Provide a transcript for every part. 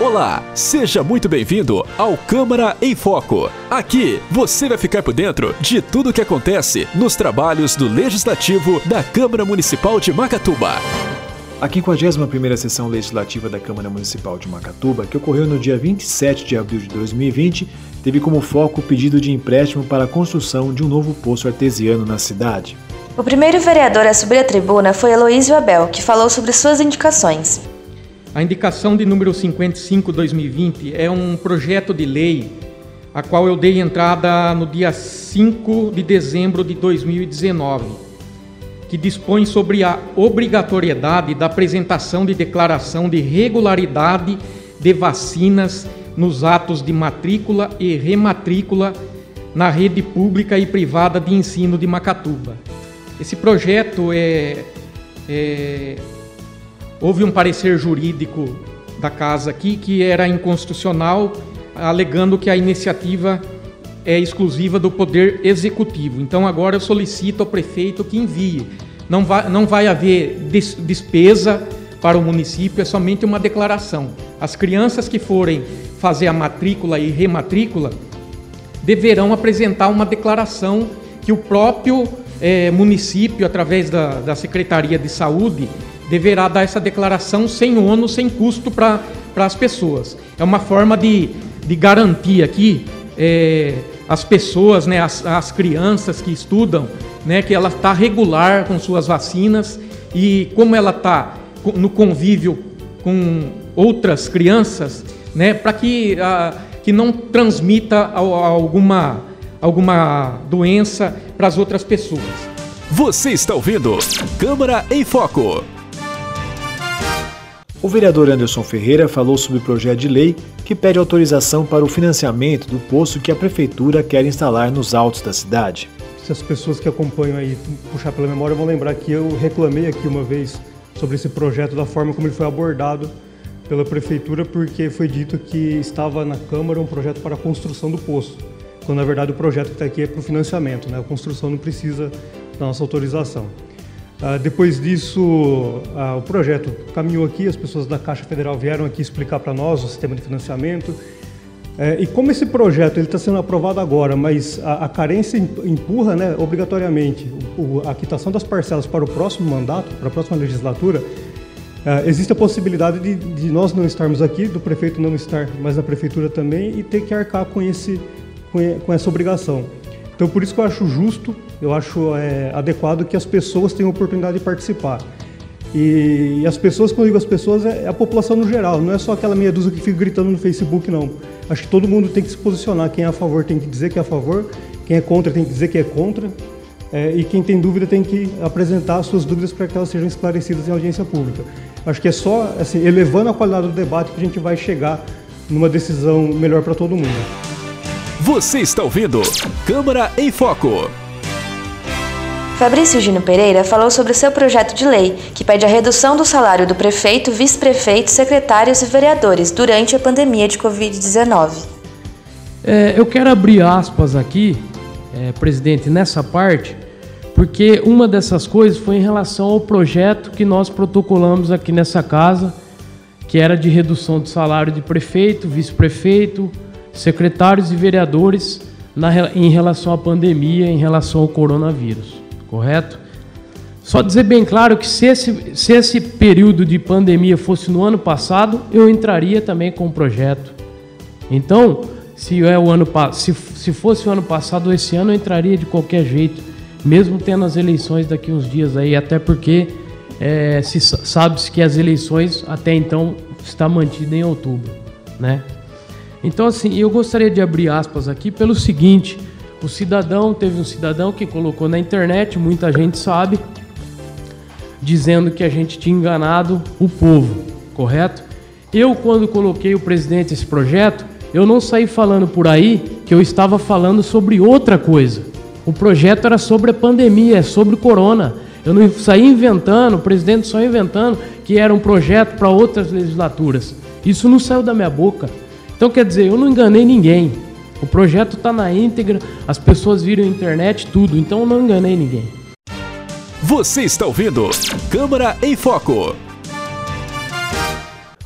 Olá, seja muito bem-vindo ao Câmara em Foco. Aqui você vai ficar por dentro de tudo o que acontece nos trabalhos do Legislativo da Câmara Municipal de Macatuba. A 51ª sessão legislativa da Câmara Municipal de Macatuba, que ocorreu no dia 27 de abril de 2020, teve como foco o pedido de empréstimo para a construção de um novo poço artesiano na cidade. O primeiro vereador a subir à tribuna foi Aloísio Abel, que falou sobre suas indicações. A indicação de número 55-2020 é um projeto de lei a qual eu dei entrada no dia 5 de dezembro de 2019, que dispõe sobre a obrigatoriedade da apresentação de declaração de regularidade de vacinas nos atos de matrícula e rematrícula na rede pública e privada de ensino de Macatuba. Esse projeto é, é Houve um parecer jurídico da casa aqui que era inconstitucional, alegando que a iniciativa é exclusiva do Poder Executivo. Então agora eu solicito ao prefeito que envie. Não vai, não vai haver despesa para o município, é somente uma declaração. As crianças que forem fazer a matrícula e rematrícula deverão apresentar uma declaração que o próprio é, município, através da, da Secretaria de Saúde, deverá dar essa declaração sem ônus, sem custo para as pessoas. É uma forma de, de garantir aqui é, as pessoas, né, as, as crianças que estudam, né, que ela está regular com suas vacinas e como ela está no convívio com outras crianças, né, para que, que não transmita alguma, alguma doença para as outras pessoas. Você está ouvindo Câmara em Foco. O vereador Anderson Ferreira falou sobre o projeto de lei que pede autorização para o financiamento do poço que a prefeitura quer instalar nos altos da cidade. Se as pessoas que acompanham aí puxar pela memória vão lembrar que eu reclamei aqui uma vez sobre esse projeto, da forma como ele foi abordado pela prefeitura, porque foi dito que estava na Câmara um projeto para a construção do poço, quando na verdade o projeto que está aqui é para o financiamento, né? a construção não precisa da nossa autorização. Ah, depois disso, ah, o projeto caminhou aqui, as pessoas da Caixa Federal vieram aqui explicar para nós o sistema de financiamento. É, e como esse projeto está sendo aprovado agora, mas a, a carência empurra né, obrigatoriamente o, a quitação das parcelas para o próximo mandato, para a próxima legislatura, é, existe a possibilidade de, de, nós não estarmos aqui, do prefeito não estar mais na prefeitura também e ter que arcar com, esse, com essa obrigação. Então, por isso que eu acho justo, eu acho é, adequado que as pessoas tenham oportunidade de participar. E, e, as pessoas, quando eu digo as pessoas, é, é a população no geral, não é só aquela meia dúzia que fica gritando no Facebook, não. Acho que todo mundo tem que se posicionar. Quem é a favor tem que dizer que é a favor, quem é contra tem que dizer que é contra. É, e quem tem dúvida tem que apresentar as suas dúvidas para que elas sejam esclarecidas em audiência pública. Acho que é só assim, elevando a qualidade do debate que a gente vai chegar numa decisão melhor para todo mundo. Você está ouvindo Câmara em Foco. Fabrício Gino Pereira falou sobre o seu projeto de lei, que pede a redução do salário do prefeito, vice-prefeito, secretários e vereadores durante a pandemia de Covid-19. É, eu quero abrir aspas aqui, é, presidente, nessa parte, porque uma dessas coisas foi em relação ao projeto que nós protocolamos aqui nessa casa, que era de redução do salário de prefeito, vice-prefeito, secretários e vereadores na, em relação à pandemia, em relação ao coronavírus, correto? Só dizer bem claro que se esse, se esse período de pandemia fosse no ano passado, eu entraria também com o projeto. Então, se, é o ano, se, se fosse o ano passado ou esse ano, eu entraria de qualquer jeito, mesmo tendo as eleições daqui uns dias aí, até porque é, se sabe-se que as eleições até então está mantida em outubro, né? Então, assim, eu gostaria de abrir aspas aqui pelo seguinte: o cidadão, teve um cidadão que colocou na internet, muita gente sabe, dizendo que a gente tinha enganado o povo, correto? Eu, quando coloquei o presidente esse projeto, eu não saí falando por aí que eu estava falando sobre outra coisa. O projeto era sobre a pandemia, é sobre o corona. Eu não saí inventando, o presidente só inventando que era um projeto para outras legislaturas. Isso não saiu da minha boca. Então quer dizer, eu não enganei ninguém. O projeto está na íntegra, as pessoas viram internet, tudo. Então eu não enganei ninguém. Você está ouvindo Câmara em Foco.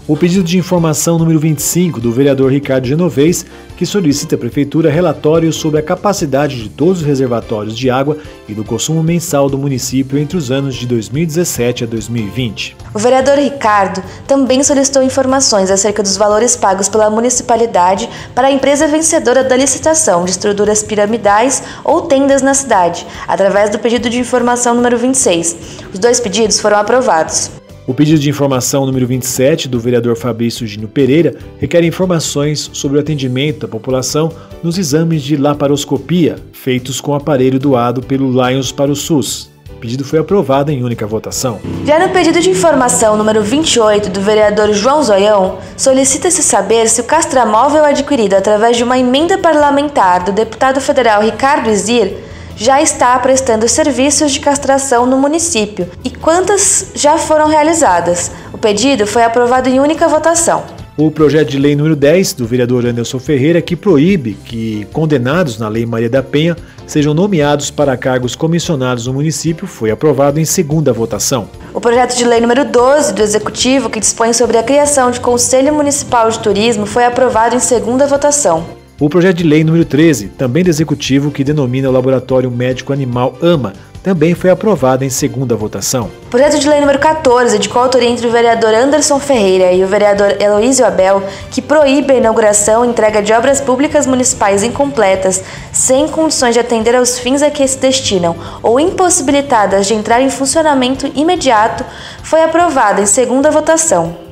O pedido de informação número 25 do vereador Ricardo Genovez, que solicita à Prefeitura relatórios sobre a capacidade de todos os reservatórios de água e do consumo mensal do município entre os anos de 2017 a 2020. O vereador Ricardo também solicitou informações acerca dos valores pagos pela municipalidade para a empresa vencedora da licitação de estruturas piramidais ou tendas na cidade, através do pedido de informação número 26. Os dois pedidos foram aprovados. O pedido de informação número 27 do vereador Fabrício Gino Pereira requer informações sobre o atendimento da população nos exames de laparoscopia feitos com aparelho doado pelo Lions para o SUS. O pedido foi aprovado em única votação. Já no pedido de informação número 28 do vereador João Zoião, solicita-se saber se o castramóvel adquirido através de uma emenda parlamentar do deputado federal Ricardo Izir já está prestando serviços de castração no município e quantas já foram realizadas. O pedido foi aprovado em única votação. O projeto de lei número 10 do vereador Anderson Ferreira que proíbe que condenados na Lei Maria da Penha sejam nomeados para cargos comissionados no município foi aprovado em segunda votação. O projeto de lei número 12 do Executivo, que dispõe sobre a criação de Conselho Municipal de Turismo, foi aprovado em segunda votação. O projeto de lei número 13, também do Executivo, que denomina o Laboratório Médico Animal AMA, também foi aprovado em segunda votação. O projeto de lei número 14, de coautoria entre o vereador Anderson Ferreira e o vereador Heloísio Abel, que proíbe a inauguração e entrega de obras públicas municipais incompletas, sem condições de atender aos fins a que se destinam, ou impossibilitadas de entrar em funcionamento imediato, foi aprovado em segunda votação.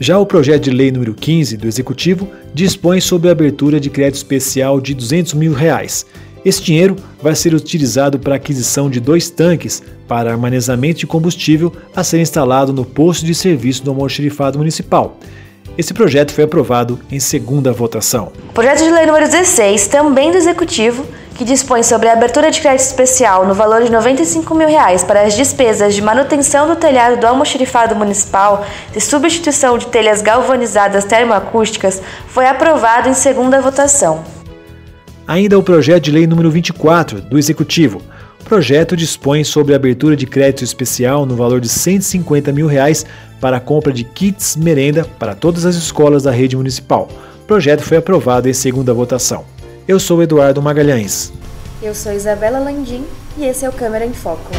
Já o projeto de lei número 15 do Executivo dispõe sobre a abertura de crédito especial de 200 mil reais. Esse dinheiro vai ser utilizado para a aquisição de dois tanques para armazenamento de combustível a ser instalado no posto de serviço do almoxerifado municipal. Esse projeto foi aprovado em segunda votação. O projeto de lei número 16, também do Executivo, que dispõe sobre a abertura de crédito especial no valor de 95 mil reais para as despesas de manutenção do telhado do almoxerifado municipal e substituição de telhas galvanizadas termoacústicas, foi aprovado em segunda votação. Ainda o projeto de lei número 24 do Executivo. O projeto dispõe sobre a abertura de crédito especial no valor de 150 mil reais para a compra de kits merenda para todas as escolas da rede municipal. O projeto foi aprovado em segunda votação. Eu sou Eduardo Magalhães. Eu sou Isabela Landim e esse é o Câmera em Foco.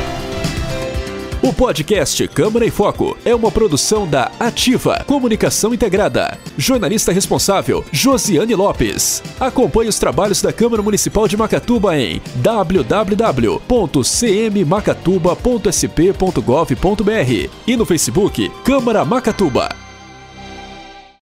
O podcast Câmara em Foco é uma produção da Ativa Comunicação Integrada. Jornalista responsável, Josiane Lopes. Acompanhe os trabalhos da Câmara Municipal de Macatuba em www.cmmacatuba.sp.gov.br e no Facebook Câmara Macatuba.